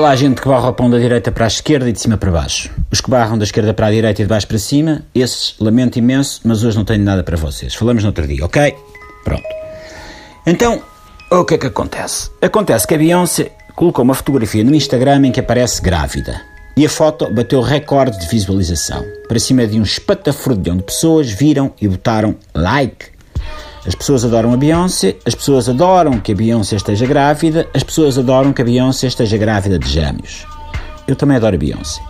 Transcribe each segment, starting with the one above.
lá a gente que barra o pão da direita para a esquerda e de cima para baixo. Os que barram da esquerda para a direita e de baixo para cima, esses lamento imenso, mas hoje não tenho nada para vocês. Falamos no outro dia, ok? Pronto. Então, o que é que acontece? Acontece que a Beyoncé colocou uma fotografia no Instagram em que aparece grávida. E a foto bateu recorde de visualização. Para cima de um espatafrodilhão de pessoas viram e botaram like. As pessoas adoram a Beyoncé, as pessoas adoram que a Beyoncé esteja grávida, as pessoas adoram que a Beyoncé esteja grávida de gêmeos. Eu também adoro a Beyoncé.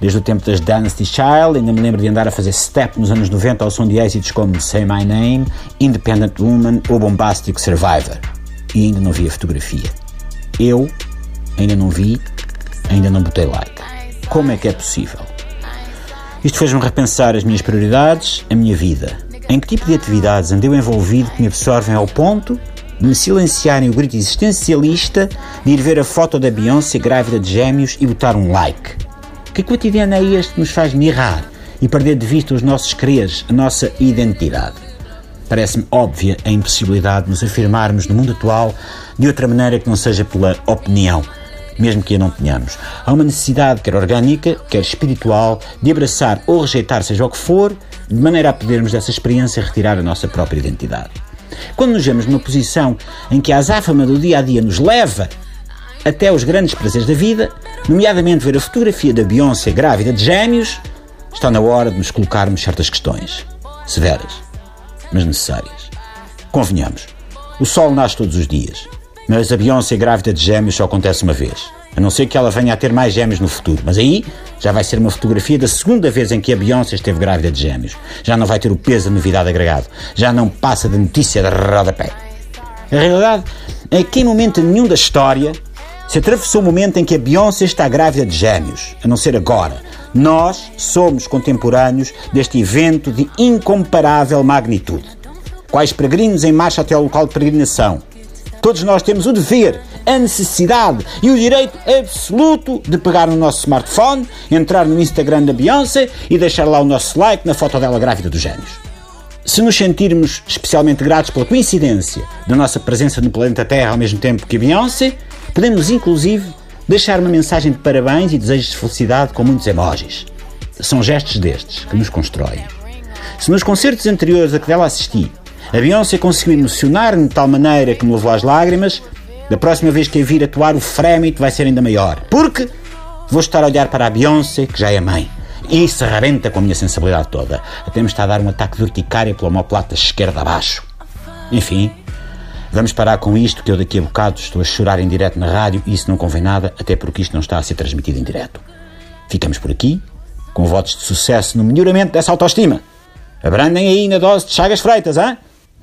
Desde o tempo das Dynasty Child, ainda me lembro de andar a fazer step nos anos 90 ao som de êxitos como Say My Name, Independent Woman ou Bombastic Survivor. E ainda não vi a fotografia. Eu ainda não vi, ainda não botei like. Como é que é possível? Isto fez-me repensar as minhas prioridades, a minha vida. Em que tipo de atividades andei envolvido que me absorvem ao ponto de me silenciarem o grito existencialista de ir ver a foto da Beyoncé grávida de gêmeos e botar um like? Que cotidiano é este que nos faz mirrar e perder de vista os nossos quereres, a nossa identidade? Parece-me óbvia a impossibilidade de nos afirmarmos no mundo atual de outra maneira que não seja pela opinião, mesmo que a não tenhamos. Há uma necessidade, quer orgânica, quer espiritual, de abraçar ou rejeitar seja o que for, de maneira a podermos dessa experiência retirar a nossa própria identidade. Quando nos vemos numa posição em que a azáfama do dia a dia nos leva até os grandes prazeres da vida, nomeadamente ver a fotografia da Beyoncé grávida de gêmeos, está na hora de nos colocarmos certas questões. Severas, mas necessárias. Convenhamos, o sol nasce todos os dias, mas a Beyoncé grávida de gêmeos só acontece uma vez. A não ser que ela venha a ter mais gêmeos no futuro. Mas aí já vai ser uma fotografia da segunda vez em que a Beyoncé esteve grávida de gêmeos. Já não vai ter o peso da novidade agregado. Já não passa da notícia da rodapé. A realidade é que em momento nenhum da história se atravessou o momento em que a Beyoncé está grávida de gêmeos, a não ser agora. Nós somos contemporâneos deste evento de incomparável magnitude. Quais peregrinos em marcha até ao local de peregrinação? Todos nós temos o dever, a necessidade e o direito absoluto de pegar no nosso smartphone, entrar no Instagram da Beyoncé e deixar lá o nosso like na foto dela grávida dos gêmeos. Se nos sentirmos especialmente gratos pela coincidência da nossa presença no planeta Terra ao mesmo tempo que a Beyoncé, podemos inclusive deixar uma mensagem de parabéns e desejos de felicidade com muitos emojis. São gestos destes que nos constroem. Se nos concertos anteriores a que dela assisti, a Beyoncé conseguiu emocionar-me de tal maneira que me levou às lágrimas, da próxima vez que a vir atuar, o frémito vai ser ainda maior. Porque vou estar a olhar para a Beyoncé, que já é mãe. E isso arrebenta com a minha sensibilidade toda. Até me está a dar um ataque de urticária pela homoplata esquerda abaixo. Enfim, vamos parar com isto, que eu daqui a bocado estou a chorar em direto na rádio e isso não convém nada, até porque isto não está a ser transmitido em direto. Ficamos por aqui, com votos de sucesso no melhoramento dessa autoestima. Abrandem aí na dose de Chagas Freitas, hein?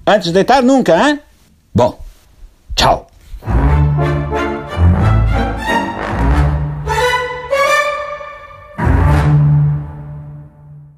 Antes de deitar, nunca, hein? Bom, tchau.